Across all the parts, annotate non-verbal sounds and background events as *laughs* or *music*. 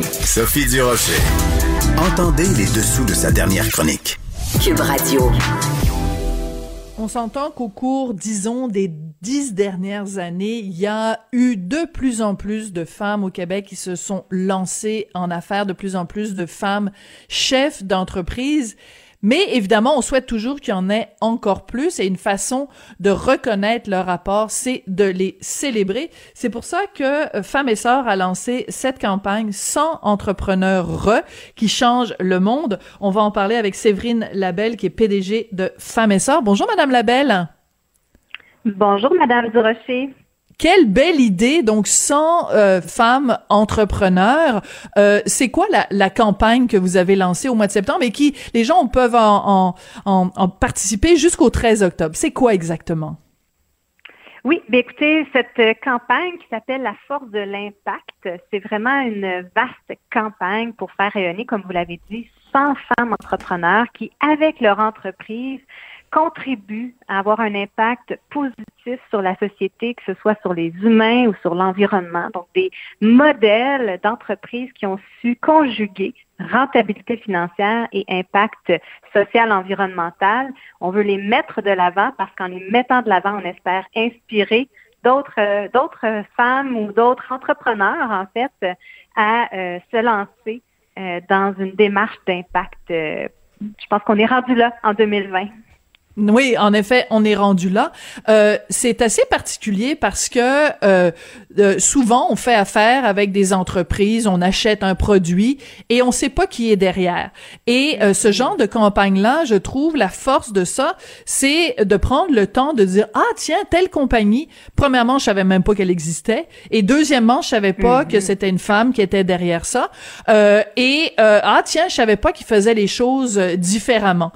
Sophie Durocher. Entendez les dessous de sa dernière chronique. Cube Radio. On s'entend qu'au cours, disons, des dix dernières années, il y a eu de plus en plus de femmes au Québec qui se sont lancées en affaires, de plus en plus de femmes chefs d'entreprise. Mais évidemment, on souhaite toujours qu'il y en ait encore plus et une façon de reconnaître leur rapport, c'est de les célébrer. C'est pour ça que euh, Femmes et Sœurs a lancé cette campagne 100 entrepreneurs re qui changent le monde. On va en parler avec Séverine Labelle qui est PDG de Femmes et Sœurs. Bonjour Madame Labelle. Bonjour Madame Durocher. Quelle belle idée, donc 100 euh, femmes entrepreneurs. Euh, c'est quoi la, campagne que vous avez lancée au mois de septembre et qui les gens peuvent en, en, participer jusqu'au 13 octobre? C'est quoi exactement? Oui, bien écoutez, cette campagne qui s'appelle La force de l'impact, c'est vraiment une vaste campagne pour faire rayonner, comme vous l'avez dit, 100 femmes entrepreneurs qui, avec leur entreprise, contribuent à avoir un impact positif sur la société, que ce soit sur les humains ou sur l'environnement. Donc, des modèles d'entreprises qui ont su conjuguer rentabilité financière et impact social environnemental. On veut les mettre de l'avant parce qu'en les mettant de l'avant, on espère inspirer d'autres euh, d'autres femmes ou d'autres entrepreneurs en fait à euh, se lancer euh, dans une démarche d'impact. je pense qu'on est rendu là en 2020. Oui, en effet, on est rendu là. Euh, c'est assez particulier parce que euh, euh, souvent on fait affaire avec des entreprises, on achète un produit et on sait pas qui est derrière. Et ce genre de campagne-là, je trouve la force de ça, c'est de prendre le temps de dire ah tiens telle compagnie. Premièrement, je savais même pas qu'elle existait et deuxièmement, je savais pas que mhm. c'était une femme qui était derrière ça. et ah tiens, je savais pas qu'ils faisaient les choses différemment.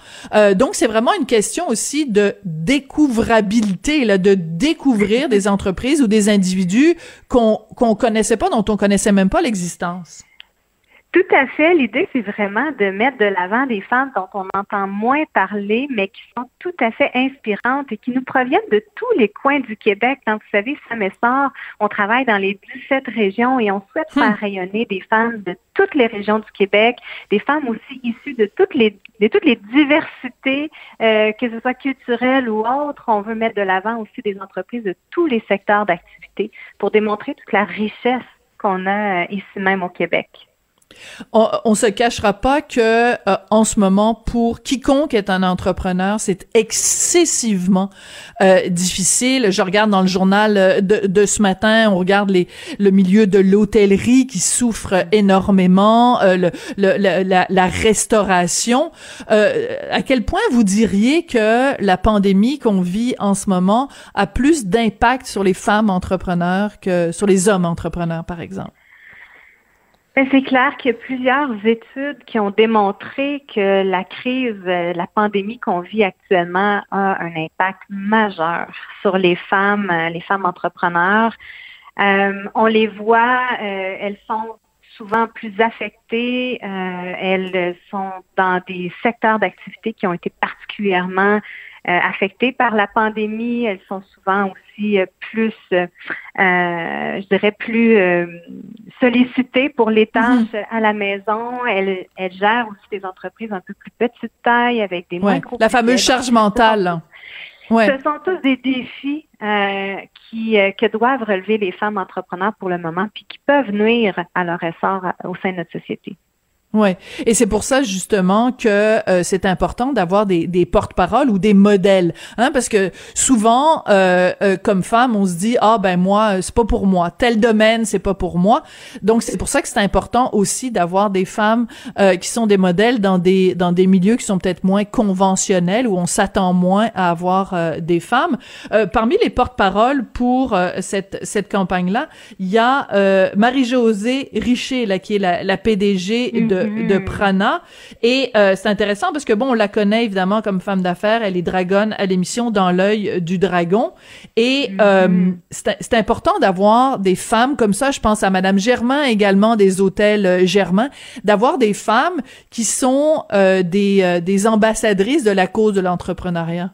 donc c'est vraiment une question aussi de découvrabilité, là, de découvrir des entreprises ou des individus qu'on qu'on connaissait pas, dont on connaissait même pas l'existence. Tout à fait. L'idée, c'est vraiment de mettre de l'avant des femmes dont on entend moins parler, mais qui sont tout à fait inspirantes et qui nous proviennent de tous les coins du Québec. Quand vous savez, Sam et on travaille dans les 17 régions et on souhaite hmm. faire rayonner des femmes de toutes les régions du Québec, des femmes aussi issues de toutes les de toutes les diversités, euh, que ce soit culturelles ou autres. On veut mettre de l'avant aussi des entreprises de tous les secteurs d'activité pour démontrer toute la richesse qu'on a euh, ici même au Québec. On, on se cachera pas que euh, en ce moment, pour quiconque est un entrepreneur, c'est excessivement euh, difficile. Je regarde dans le journal euh, de, de ce matin, on regarde les, le milieu de l'hôtellerie qui souffre énormément, le, la, la, restauration. à quel point vous diriez que la pandémie qu'on vit en ce moment a plus d'impact sur les femmes entrepreneurs que sur les hommes entrepreneurs, par exemple? Ben, c'est clair qu'il y a plusieurs études qui ont démontré que la crise, euh, la pandémie qu'on vit actuellement a un impact majeur sur les femmes, euh, les femmes entrepreneurs. Euh, on les voit, elles sont souvent plus affectées, elles sont dans des secteurs d'activité qui ont été particulièrement euh, affectées par la pandémie. Elles sont souvent aussi euh, plus, euh, je dirais, plus sollicitées pour les tâches mhm. à la maison. Elles, elles gèrent aussi des entreprises un peu plus petite taille avec des ouais. La fameuse charge mentale. Ouais. Ce sont tous des défis qui que doivent relever les femmes entrepreneurs pour le moment, puis qui peuvent nuire à leur essor au sein de notre société. Ouais, et c'est pour ça justement que euh, c'est important d'avoir des, des porte-paroles ou des modèles, hein, parce que souvent, euh, euh, comme femme, on se dit ah ben moi c'est pas pour moi, tel domaine c'est pas pour moi, donc c'est pour ça que c'est important aussi d'avoir des femmes qui sont des modèles dans des dans des milieux qui sont peut-être moins conventionnels où on s'attend moins à avoir des femmes. parmi les porte-paroles pour cette cette campagne là, il y a Marie-Josée Richer là qui est la, la PDG de de, mm. Prana. Et euh, c'est intéressant parce que bon, on la connaît évidemment comme femme d'affaires. Elle est dragonne à l'émission Dans l'œil du dragon. Et mm. euh, c'est important d'avoir des femmes comme ça. Je pense à Madame Germain également des hôtels euh, Germain, d'avoir des femmes qui sont des, des ambassadrices de la cause de l'entrepreneuriat.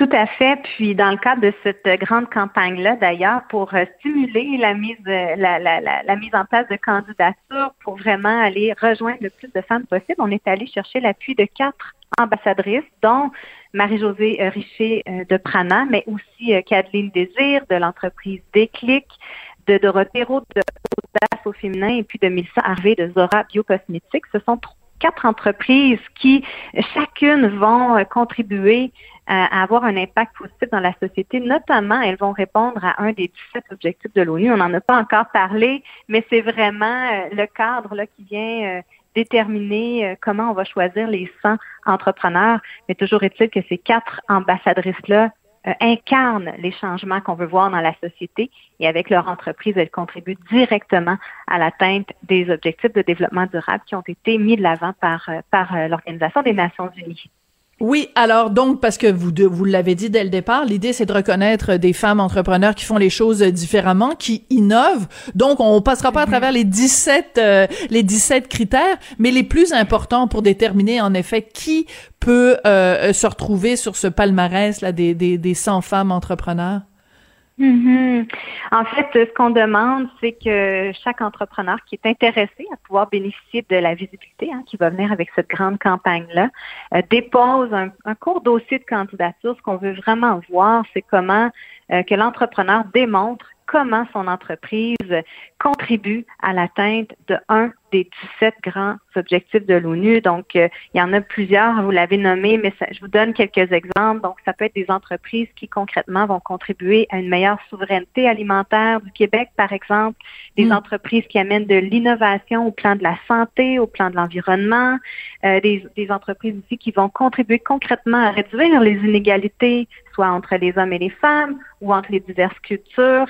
Tout à fait. Puis dans le cadre de cette grande campagne-là, d'ailleurs, pour euh, stimuler la mise, euh, la, la, la, mise en place de candidatures pour vraiment aller rejoindre le plus de femmes possible, on est allé chercher l'appui de quatre ambassadrices, dont Marie-Josée euh, Richer de Prana, mais aussi Kathleen Désir de l'entreprise Déclic, de Dorothée Roux de Audace au féminin et puis de Mélissa Harvey de Zora Biocosmétiques. Ce sont quatre entreprises qui chacune vont contribuer à avoir un impact positif dans la société. Notamment, elles vont répondre à un des 17 objectifs de l'ONU. On n'en a pas encore parlé, mais c'est vraiment euh, le cadre là, qui vient euh, déterminer euh, comment on va choisir les 100 entrepreneurs. Mais toujours est-il que ces quatre ambassadrices-là incarnent les changements qu'on veut voir dans la société et avec leur entreprise, elles contribuent directement à l'atteinte des objectifs de développement durable qui ont été mis de l'avant par, par l'Organisation des Nations Unies. Oui, alors donc parce que vous vous l'avez dit dès le départ, l'idée c'est de reconnaître des femmes entrepreneurs qui font les choses différemment, qui innovent. Donc on passera pas à mhm. travers les 17 euh, les 17 critères, mais les plus importants pour déterminer en effet qui peut euh, se retrouver sur ce palmarès là des des, des 100 femmes entrepreneurs. Mhm. En fait, ce qu'on demande, c'est que chaque entrepreneur qui est intéressé à pouvoir bénéficier de la visibilité hein, qui va venir avec cette grande campagne-là, euh, dépose un, court dossier de candidature. Ce qu'on veut vraiment voir, c'est comment euh, que l'entrepreneur démontre comment son entreprise contribue à l'atteinte de un des 17 grands objectifs de l'ONU. Donc, euh, il y en a plusieurs, vous l'avez nommé, mais je vous donne quelques exemples. Donc, ça peut être des entreprises qui concrètement vont contribuer à une meilleure souveraineté alimentaire du Québec, par exemple, des mm. entreprises qui amènent de l'innovation au plan de la santé, au plan de l'environnement, euh, des, des entreprises aussi qui vont contribuer concrètement à réduire les inégalités, soit entre les hommes et les femmes ou entre les diverses cultures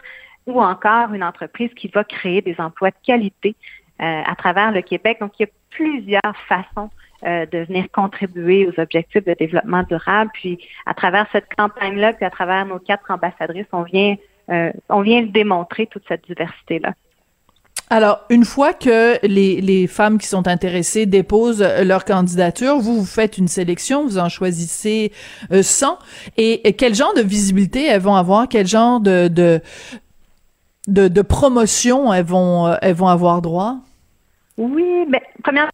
ou encore une entreprise qui va créer des emplois de qualité à travers le Québec. Donc, il y a plusieurs façons euh, de venir contribuer aux objectifs de développement durable. Puis, à travers cette campagne-là, puis à travers nos quatre ambassadrices, on vient, euh, on vient démontrer toute cette diversité-là. Alors, une fois que les, les femmes qui sont intéressées déposent leur candidature, vous, vous faites une sélection, vous en choisissez 100. Et, quel genre de visibilité elles vont avoir? Quel genre de, de, de, de promotion elles vont, euh, elles vont avoir droit? Oui, mais premièrement,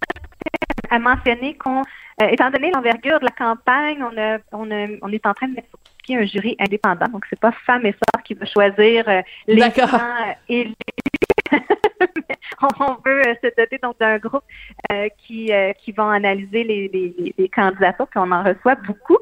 à mentionner qu'on, euh, étant donné l'envergure de la campagne, on, a, on, a, on est en train de mettre sur pied un jury indépendant. Donc, c'est pas femme et sœur qui va choisir euh, les gens et *laughs* on veut euh, se doter d'un groupe euh, qui euh, qui vont analyser les, candidatures, puis on en reçoit beaucoup,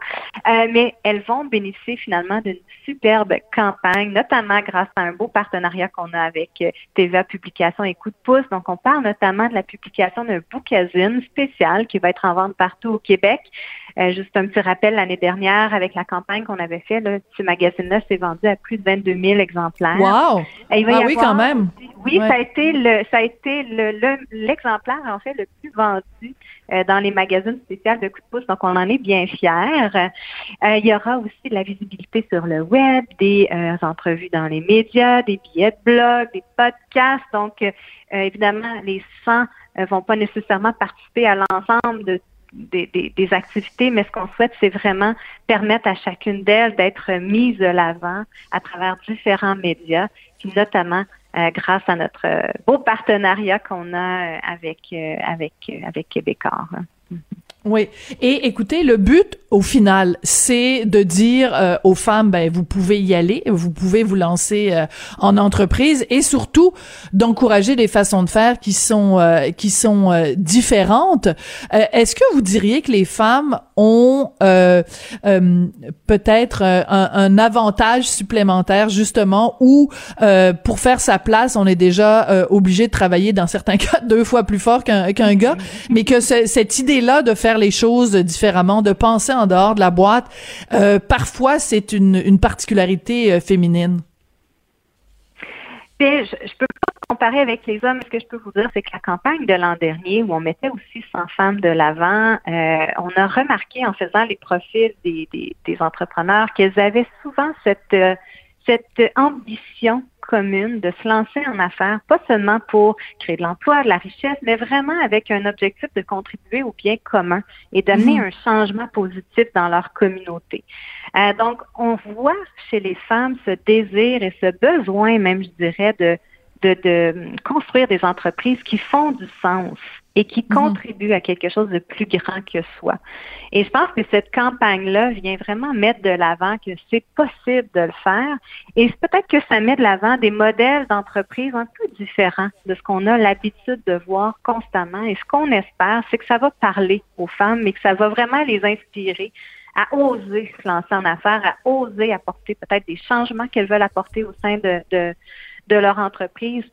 mais elles vont bénéficier finalement d'une superbe campagne, notamment grâce à un beau partenariat qu'on a avec TVA Publication et Coup de pouce. Donc, on parle notamment de la publication d'un bookazine spécial qui va être en vente partout au Québec. Euh, juste un petit rappel, l'année dernière, avec la campagne qu'on avait fait, là, ce magazine-là s'est vendu à plus de 22 000 exemplaires. Wow! ah oui, quand même. Oui, ça a été le, ça a été le, l'exemplaire en fait le plus vendu euh, dans les magazines spéciaux de coup de pouce. Donc, on en est bien fiers. Euh, il y aura aussi de la visibilité sur le web, des entrevues dans les médias, des billets de blog, des podcasts. Donc, évidemment, les 100 vont pas nécessairement participer à l'ensemble de des, activités, mais ce qu'on souhaite, c'est vraiment permettre à chacune d'elles d'être mise de l'avant à travers différents médias, puis notamment euh, grâce à notre euh, beau partenariat qu'on a euh, avec avec avec Québécois. *laughs* Oui. Et écoutez, le but, au final, c'est de dire euh, aux femmes, ben, vous pouvez y aller, vous pouvez vous lancer euh, en entreprise et surtout d'encourager des façons de faire qui sont euh, qui sont différentes. Est-ce que vous diriez que les femmes ont peut-être un, un, avantage supplémentaire justement où pour faire sa place, on est déjà obligé de travailler dans certains *laughs* cas deux fois plus fort qu'un qu'un gars, mais que cette idée-là de faire les choses différemment, de penser en dehors de la boîte. Euh, parfois, c'est une, particularité euh, féminine. je, ne peux pas comparer avec les hommes. Ce que je peux vous dire, c'est que la campagne de l'an dernier, où on mettait aussi 100 femmes de l'avant, euh, on a remarqué en faisant les profils des, des, des entrepreneurs qu'elles avaient souvent cette cette ambition commune de se lancer en affaires, pas seulement pour créer de l'emploi, de la richesse, mais vraiment avec un objectif de contribuer au bien commun et d'amener mhm. un changement positif dans leur communauté. Euh, donc, on voit chez les femmes ce désir et ce besoin, même je dirais, de, de, de construire des entreprises qui font du sens et qui mhm. contribue à quelque chose de plus grand que soi. Et je pense que cette campagne-là vient vraiment mettre de l'avant que c'est possible de le faire et peut-être que ça met de l'avant des modèles d'entreprise un peu différents de ce qu'on a l'habitude de voir constamment. Et ce qu'on espère, c'est que ça va parler aux femmes, mais que ça va vraiment les inspirer à oser se lancer en affaires, à oser apporter peut-être des changements qu'elles veulent apporter au sein de, de de leur entreprise.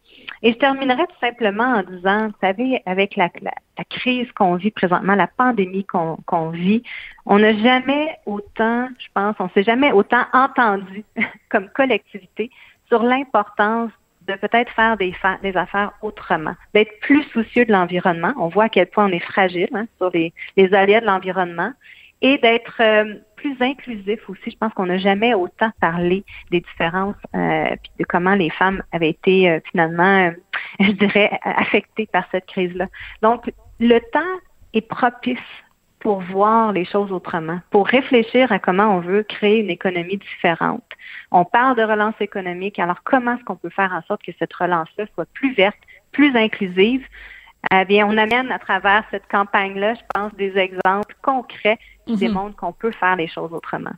Et je terminerai tout simplement en disant, vous savez, avec la, la, crise qu'on vit présentement, la pandémie qu'on vit, on n'a jamais autant, je pense, on s'est jamais autant entendu *laughs* comme collectivité sur l'importance de peut-être faire des, des affaires autrement, d'être plus soucieux de l'environnement. On voit à quel point on est fragile hein, sur les, les aléas de l'environnement et d'être euh, plus inclusif aussi. Je pense qu'on n'a jamais autant parlé des différences euh, puis de comment les femmes avaient été euh, finalement, euh, *laughs* je dirais, affectées par cette crise-là. Donc, le temps est propice pour voir les choses autrement, pour réfléchir à comment on veut créer une économie différente. On parle de relance économique, alors comment est-ce qu'on peut faire en sorte que cette relance-là soit plus verte, plus inclusive? Eh bien, on amène à travers cette campagne-là, je pense, des exemples concrets qui mhm. démontrent qu'on peut faire les choses autrement.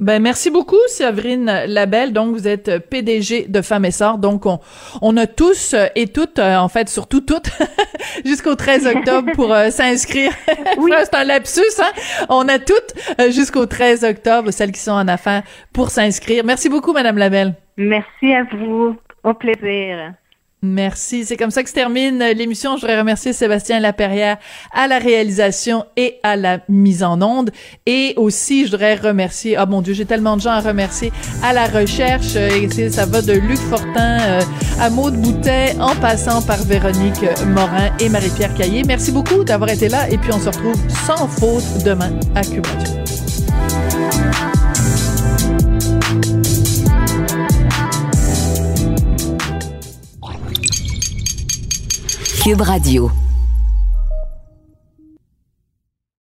Ben merci beaucoup Séverine Labelle. Donc vous êtes PDG de Femmes et Sœurs. Donc on, on a tous et toutes euh, en fait surtout toutes *laughs* jusqu'au 13 octobre pour euh, s'inscrire. *laughs* oui. c'est un lapsus hein? On a toutes euh, jusqu'au 13 octobre celles qui sont en affaires pour s'inscrire. Merci beaucoup madame Labelle. Merci à vous. Au plaisir. Merci. C'est comme ça que se termine l'émission. Je voudrais remercier Sébastien Laperrière à la réalisation et à la mise en onde. Et aussi, je voudrais remercier, oh mon Dieu, j'ai tellement de gens à remercier à la recherche. Ça va de Luc Fortin euh, à Maude Boutet en passant par Véronique Morin et Marie-Pierre Caillé. Merci beaucoup d'avoir été là. Et puis, on se retrouve sans faute demain à Cube Cube Radio.